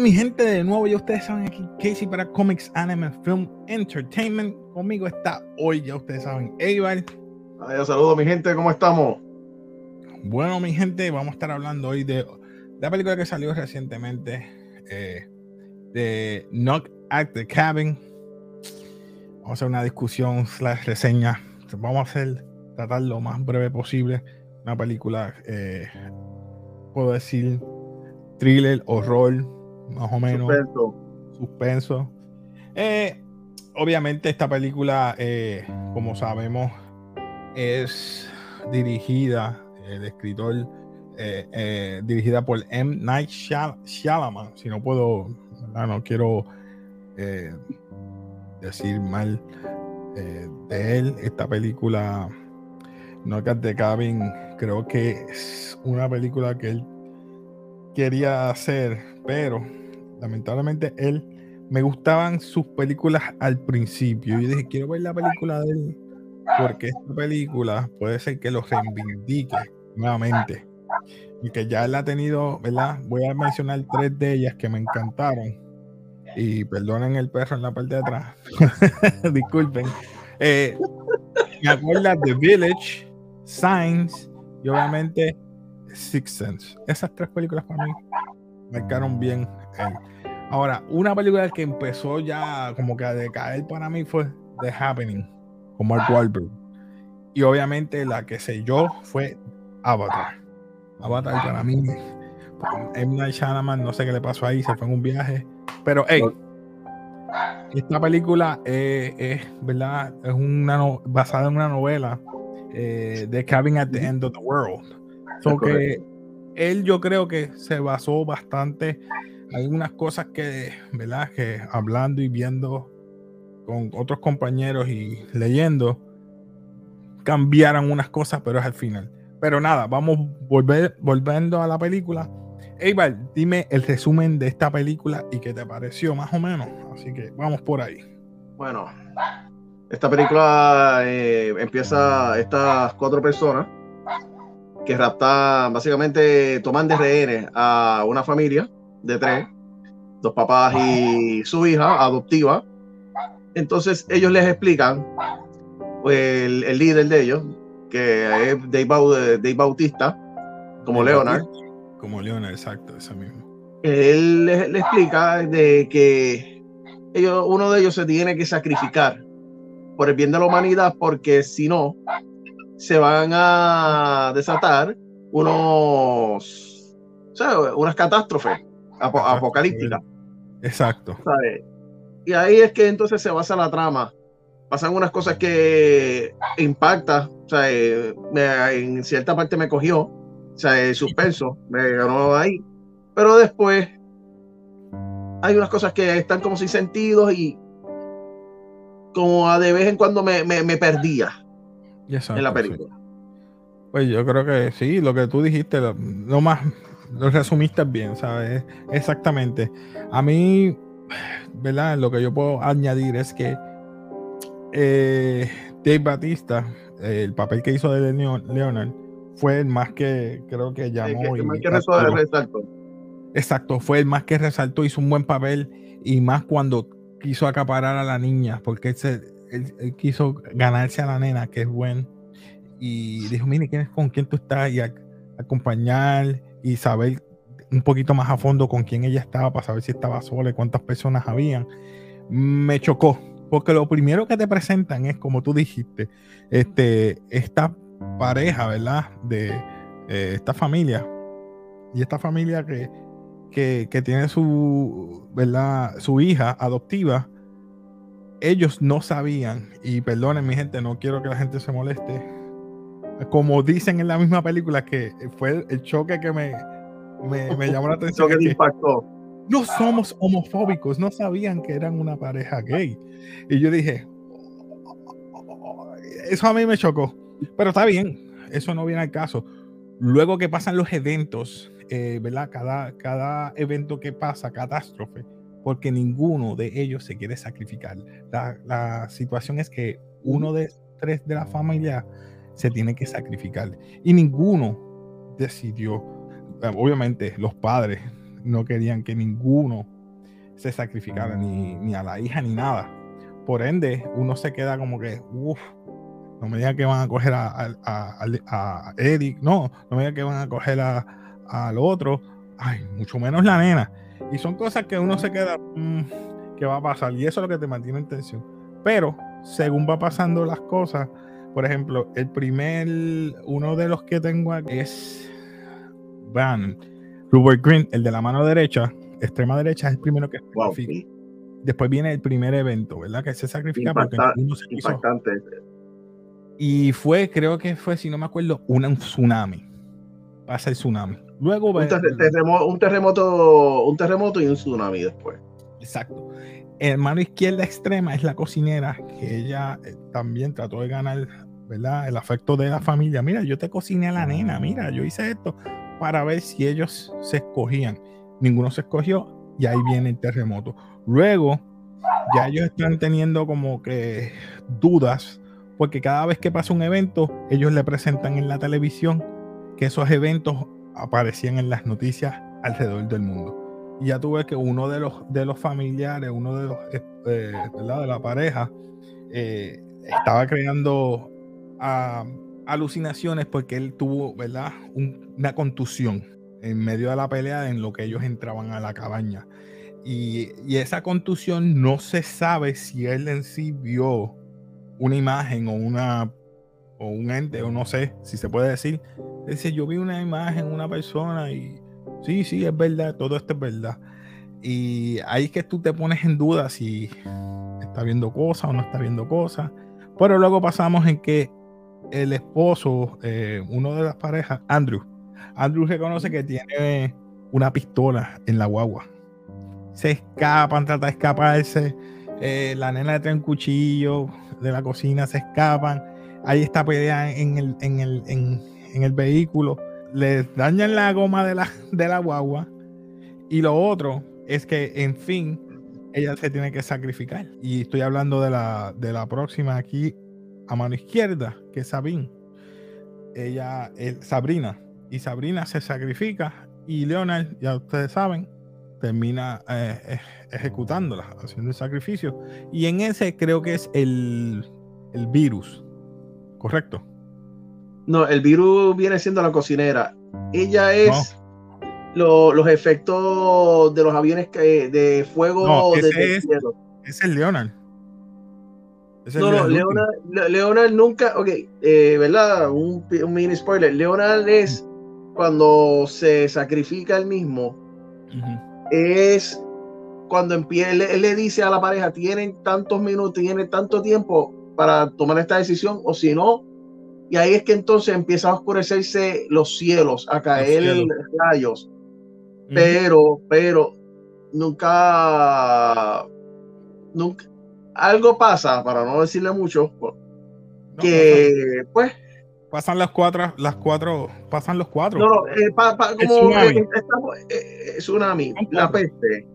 mi gente de nuevo, ya ustedes saben aquí Casey para Comics Anime Film Entertainment. Conmigo está hoy, ya ustedes saben, Eibar. Saludos mi gente, ¿cómo estamos? Bueno, mi gente, vamos a estar hablando hoy de la película que salió recientemente, eh, de Knock at the Cabin. Vamos a hacer una discusión, slash reseña. Vamos a hacer, tratar lo más breve posible. Una película, eh, puedo decir, thriller, horror, más o menos. Suspenso. Suspenso. Eh, obviamente esta película, eh, como sabemos, es dirigida, el escritor, eh, dirigida por M. Night Shyamalan. Si no puedo, no quiero decir mal de él. Esta película, No de Cabin, creo que es una película que él quería hacer, pero lamentablemente él me gustaban sus películas al principio. Yo dije, quiero ver la película de él porque esta película puede ser que lo reivindique nuevamente. Y que ya él ha tenido, ¿verdad? Voy a mencionar tres de ellas que me encantaron. Y perdonen el perro en la parte de atrás. Disculpen. Eh, me acuerdo de Village, Signs y obviamente Six Sense. Esas tres películas para mí marcaron bien. Ahora, una película que empezó ya como que a decaer para mí fue The Happening, con Mark Wahlberg. Y obviamente la que yo fue Avatar. Avatar para mí, M. Night Shyamalan, no sé qué le pasó ahí, se fue en un viaje. Pero, hey, esta película es, ¿verdad? Es una basada en una novela eh, de Cabin at the End of the World que él yo creo que se basó bastante hay unas cosas que, ¿verdad? Que hablando y viendo con otros compañeros y leyendo, cambiaron unas cosas, pero es al final. Pero nada, vamos volver, volviendo a la película. Eibar, dime el resumen de esta película y qué te pareció más o menos. Así que vamos por ahí. Bueno, esta película eh, empieza estas cuatro personas que raptan, básicamente toman de rehenes a una familia de tres, dos papás y su hija adoptiva. Entonces ellos les explican, pues, el, líder de ellos, que es Dave, Bautista, como Leonard. Como Leonard, exacto, ese mismo. Él les, explica de que ellos, uno de ellos se tiene que sacrificar por el bien de la humanidad, porque si no, se van a desatar unos, unas catástrofes apocalípticas. Exacto. Y ahí es que entonces se basa la trama. Pasan unas cosas que impacta, o sea, en cierta parte me cogió, o sea, el suspenso me ganó ahí, pero después hay unas cosas que están como sin sentido y como a de vez en cuando me, me perdía en la película. Pues yo creo que sí, lo que tú dijiste, lo, más, lo resumiste bien, ¿sabes? Exactamente. A mí, ¿verdad? Lo que yo puedo añadir es que eh, Dave Batista, el papel que hizo de Leonard, fue el más que creo que llamó. más que resaltó. Exacto, fue el más que resaltó, hizo un buen papel y más cuando quiso acaparar a la niña, porque él se, él, quiso ganarse a la nena, que es buen, y dijo, mire, ¿quién es con quién tú estás? Y acompañar y saber un poquito más a fondo con quién ella estaba para saber si estaba sola y cuántas personas habían. Me chocó, porque lo primero que te presentan es, como tú dijiste, este, esta pareja, ¿verdad? De eh, esta familia. Y esta familia que, que, que, tiene su, ¿verdad? Su hija adoptiva ellos no sabían, y perdonen mi gente, no quiero que la gente se moleste, como dicen en la misma película, que fue el choque que me, me, llamó la atención. que impactó. No somos homofóbicos, no sabían que eran una pareja gay. Y yo dije, eso a mí me chocó. Pero está bien, eso no viene al caso. Luego que pasan los eventos, eh, ¿verdad? Cada, cada evento que pasa, catástrofe, porque ninguno de ellos se quiere sacrificar. La, la situación es que uno de tres de la familia se tiene que sacrificar y ninguno decidió, obviamente los padres no querían que ninguno se sacrificara, ni, ni a la hija ni nada. Por ende, uno se queda como que, uff, no me digan que van a coger a, a, Eric, no, no me digan que van a coger al otro, ay, mucho menos la nena. Y son cosas que uno se queda, mm, que va a pasar, y eso es lo que te mantiene en tensión. Pero según va pasando las cosas, por ejemplo, el primer, uno de los que tengo aquí es Van, Rupert Green, el de la mano derecha, extrema derecha, es el primero que sacrifica. Después viene el primer evento, ¿verdad? Que se sacrifica porque uno se quiso. Y fue, creo que fue, si no me acuerdo, un tsunami. Pasa el tsunami. Luego un, terremoto, un, terremoto, un terremoto y un tsunami después. Exacto. Mano izquierda extrema es la cocinera, que ella eh, también trató de ganar, ¿verdad? El afecto de la familia. Mira, yo te cociné a la nena, mira, yo hice esto para ver si ellos se escogían. Ninguno se escogió y ahí viene el terremoto. Luego, ya ellos están teniendo como que dudas porque cada vez que pasa un evento, ellos le presentan en la televisión que esos eventos aparecían en las noticias alrededor del mundo. Ya tuve que uno de los, de los familiares, uno de los eh, de la pareja, eh, estaba creando alucinaciones porque él tuvo ¿verdad? una contusión en medio de la pelea en lo que ellos entraban a la cabaña. Y, y esa contusión no se sabe si él en sí vio una imagen o una o un ente o no sé si se puede decir dice yo vi una imagen una persona y sí sí es verdad todo esto es verdad. Y ahí es que tú te pones en duda si está viendo cosas o no está viendo cosas. Pero luego pasamos en que el esposo eh, uno de las parejas Andrew. Andrew reconoce que tiene una pistola en la guagua. Se escapan trata de escaparse. Eh, la nena trae un cuchillo de la cocina, se escapan, ahí está pelea en el, en el, en, el vehículo, les dañan la goma de la, de la guagua y lo otro es que, en fin, ella se tiene que sacrificar. Y estoy hablando de la, de la próxima aquí a mano izquierda, que es Sabine. Ella es Sabrina. Y Sabrina se sacrifica y Leonard, ya ustedes saben, termina eh, eh, ejecutándola, haciendo el sacrificio. Y en ese creo que es el, el virus, ¿correcto? No, el virus viene siendo la cocinera. Ella es los efectos de los aviones que, de fuego ese es, es, el Leonard. no, no, Leonard, Leonard, nunca, ok, eh, ¿verdad? Un, un, mini spoiler. Leonard es cuando se sacrifica el mismo es cuando empieza, él, le dice a la pareja, tienen tantos minutos, tienen tanto tiempo para tomar esta decisión, o si no, y ahí es que entonces empieza a oscurecerse los cielos, a caer rayos. Pero, pero, nunca, nunca, algo pasa, para no decirle mucho, que pues Pasan las cuatro, las cuatro, pasan los cuatro. No, no, eh, como tsunami. Eh, tsunami, la peste,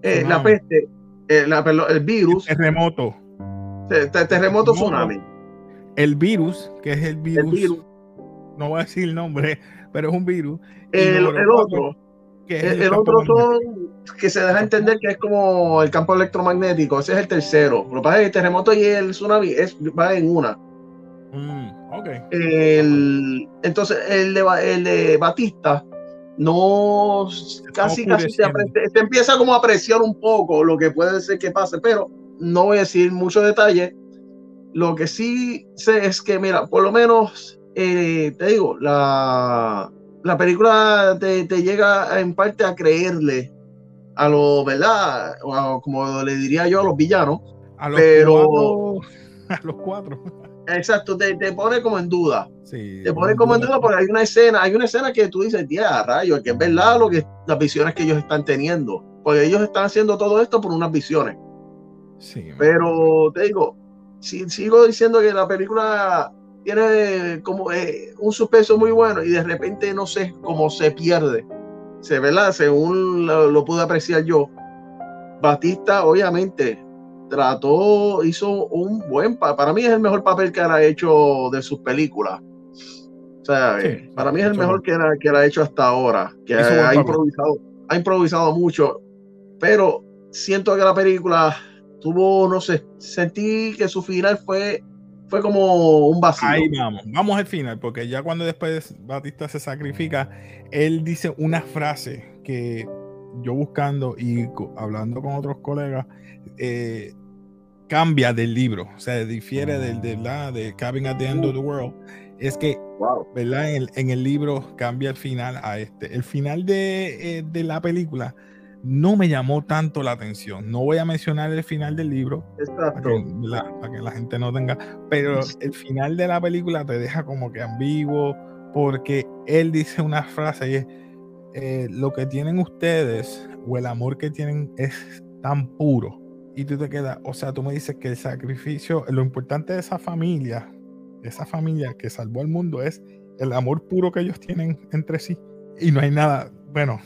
eh, la peste, la, el virus. terremoto. terremoto, tsunami. El virus, que es el virus, no voy a decir el nombre, pero es un virus. El, otro, que es el, otro son que se deja entender que es como el campo electromagnético, ese es el tercero. Lo que pasa es que el terremoto y el tsunami es, va en una. Mm. El, entonces, el de, el de Batista no casi casi se, empieza como a apreciar un poco lo que puede ser que pase, pero no voy a decir mucho detalle. Lo que sí sé es que, mira, por lo menos, eh, te digo, la, la película te, te, llega en parte a creerle a los, ¿verdad? como le diría yo, a los villanos. A los pero, a los cuatro. Exacto, te, te, pone como en duda. te pone como en duda porque hay una escena, hay una escena que tú dices, tía, rayo, que es verdad lo que las visiones que ellos están teniendo. Porque ellos están haciendo todo esto por unas visiones. Sí, Pero te digo, sigo diciendo que la película tiene como eh, un suspenso muy bueno y de repente no sé cómo se pierde. Se ¿verdad? Según lo, pude apreciar yo. Batista, obviamente, trató, hizo un buen para mí es el mejor papel que ha hecho de sus películas. O sea, eh, para mí es el mejor que, que ha hecho hasta ahora, que ha, improvisado, ha improvisado mucho, pero siento que la película tuvo, no sé, sentí que su final fue fue como un vacío. Ahí vamos, vamos al final, porque ya cuando después Batista se sacrifica, él dice una frase que yo buscando y hablando con otros colegas, eh, cambia del libro, o sea, difiere del de la de Cabin at the End of the World. Es que, ¿verdad? En el, libro cambia el final a este. El final de, eh, de la película no me llamó tanto la atención. No voy a mencionar el final del libro para que, la, gente no tenga, pero el final de la película te deja como que ambiguo porque él dice una frase y es, eh, lo que tienen ustedes o el amor que tienen es tan puro. Y tú te quedas, o sea, tú me dices que el sacrificio, lo importante de esa familia, esa familia que salvó al mundo es el amor puro que ellos tienen entre sí. Y no hay nada, bueno,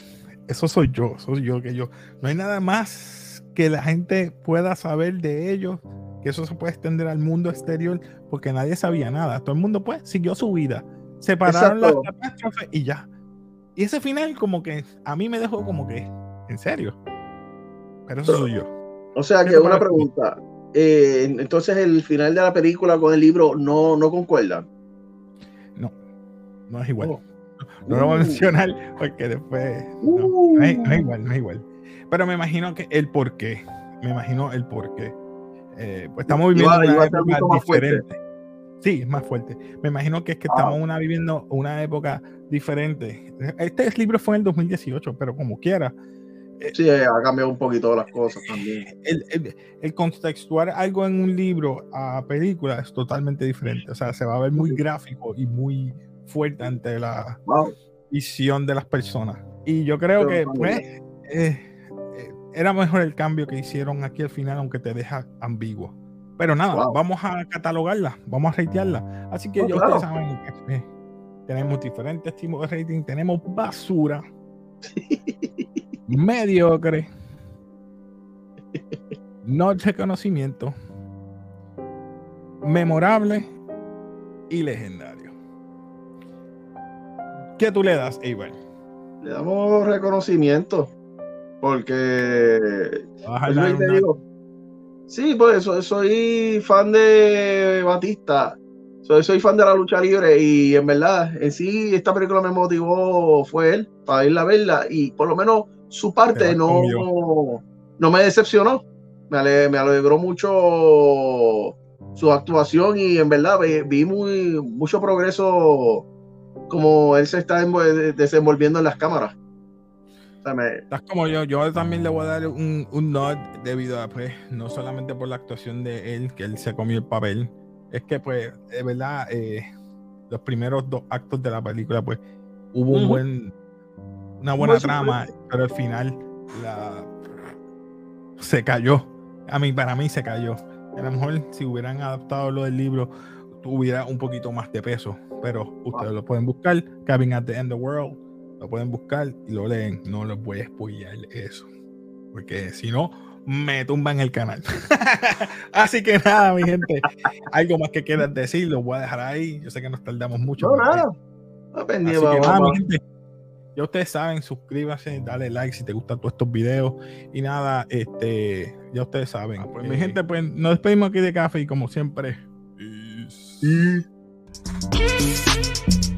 eso soy yo, soy yo que yo. No hay nada más que la gente pueda saber de ellos, que eso se puede extender al mundo exterior, porque nadie sabía nada. Todo el mundo pues siguió su vida. Separaron las catástrofes y ya. Y ese final como que a mí me dejó como que, en serio. Pero eso soy yo. O sea que una pregunta. Eh, entonces el final de la película con el libro no, no concuerda. No, no es igual. Oh. No lo voy a uh. mencionar porque después. No, es, igual, no es igual. Pero me imagino que el por qué. Me imagino el por qué. Eh, pues estamos viviendo una época diferente. Sí, es más fuerte. Me imagino que es que estamos una, viviendo una época diferente. Este libro fue en el 2018, pero como quiera. Eh, sí, ha cambiado un poquito las cosas también. El, el, el, contextuar algo en un libro a película es totalmente diferente. O sea, se va a ver muy gráfico y muy, fuerte ante la visión de las personas. Y yo creo que, pues, eh, eh, era mejor el cambio que hicieron aquí al final, aunque te deja ambiguo. Pero nada, vamos a catalogarla, vamos a ratearla. Así que oh, ya ustedes saben que eh, tenemos diferentes tipos de rating, tenemos basura, mediocre, no de conocimiento, memorable y legendario. ¿Qué tú le das, Iván? Le damos reconocimiento. Porque. sí, pues soy fan de Batista. Soy, soy fan de la lucha libre. Y en verdad, en sí, esta película me motivó, fue él, para ir a verla. Y por lo menos su parte no, no me decepcionó. Me, alegró mucho su actuación y en verdad vi, muy, mucho progreso como él se está desenvolviendo en las cámaras. Estás como yo, yo también le voy a dar un, un nod debido a, pues, no solamente por la actuación de él, que él se comió el papel, es que, pues, de verdad, eh, los primeros dos actos de la película, pues, hubo un buen, una buena trama, pero al final la, se cayó. A mí, para mí se cayó. A lo mejor si hubieran adaptado lo del libro, tuviera un poquito más de peso pero ustedes lo pueden buscar, Cabin at the End of the World, lo pueden buscar y lo leen. No les voy a spoiler eso, porque si no, me tumban el canal. Así que nada, mi gente, algo más que quieras decir, lo voy a dejar ahí. Yo sé que nos tardamos mucho. No, nada. Así que nada, mi gente. Ya ustedes saben, suscríbanse, dale like si te gustan todos estos videos. Y nada, este, ya ustedes saben. Ah, pues, mi gente, pues nos despedimos aquí de café y como siempre. Peace. Thank you.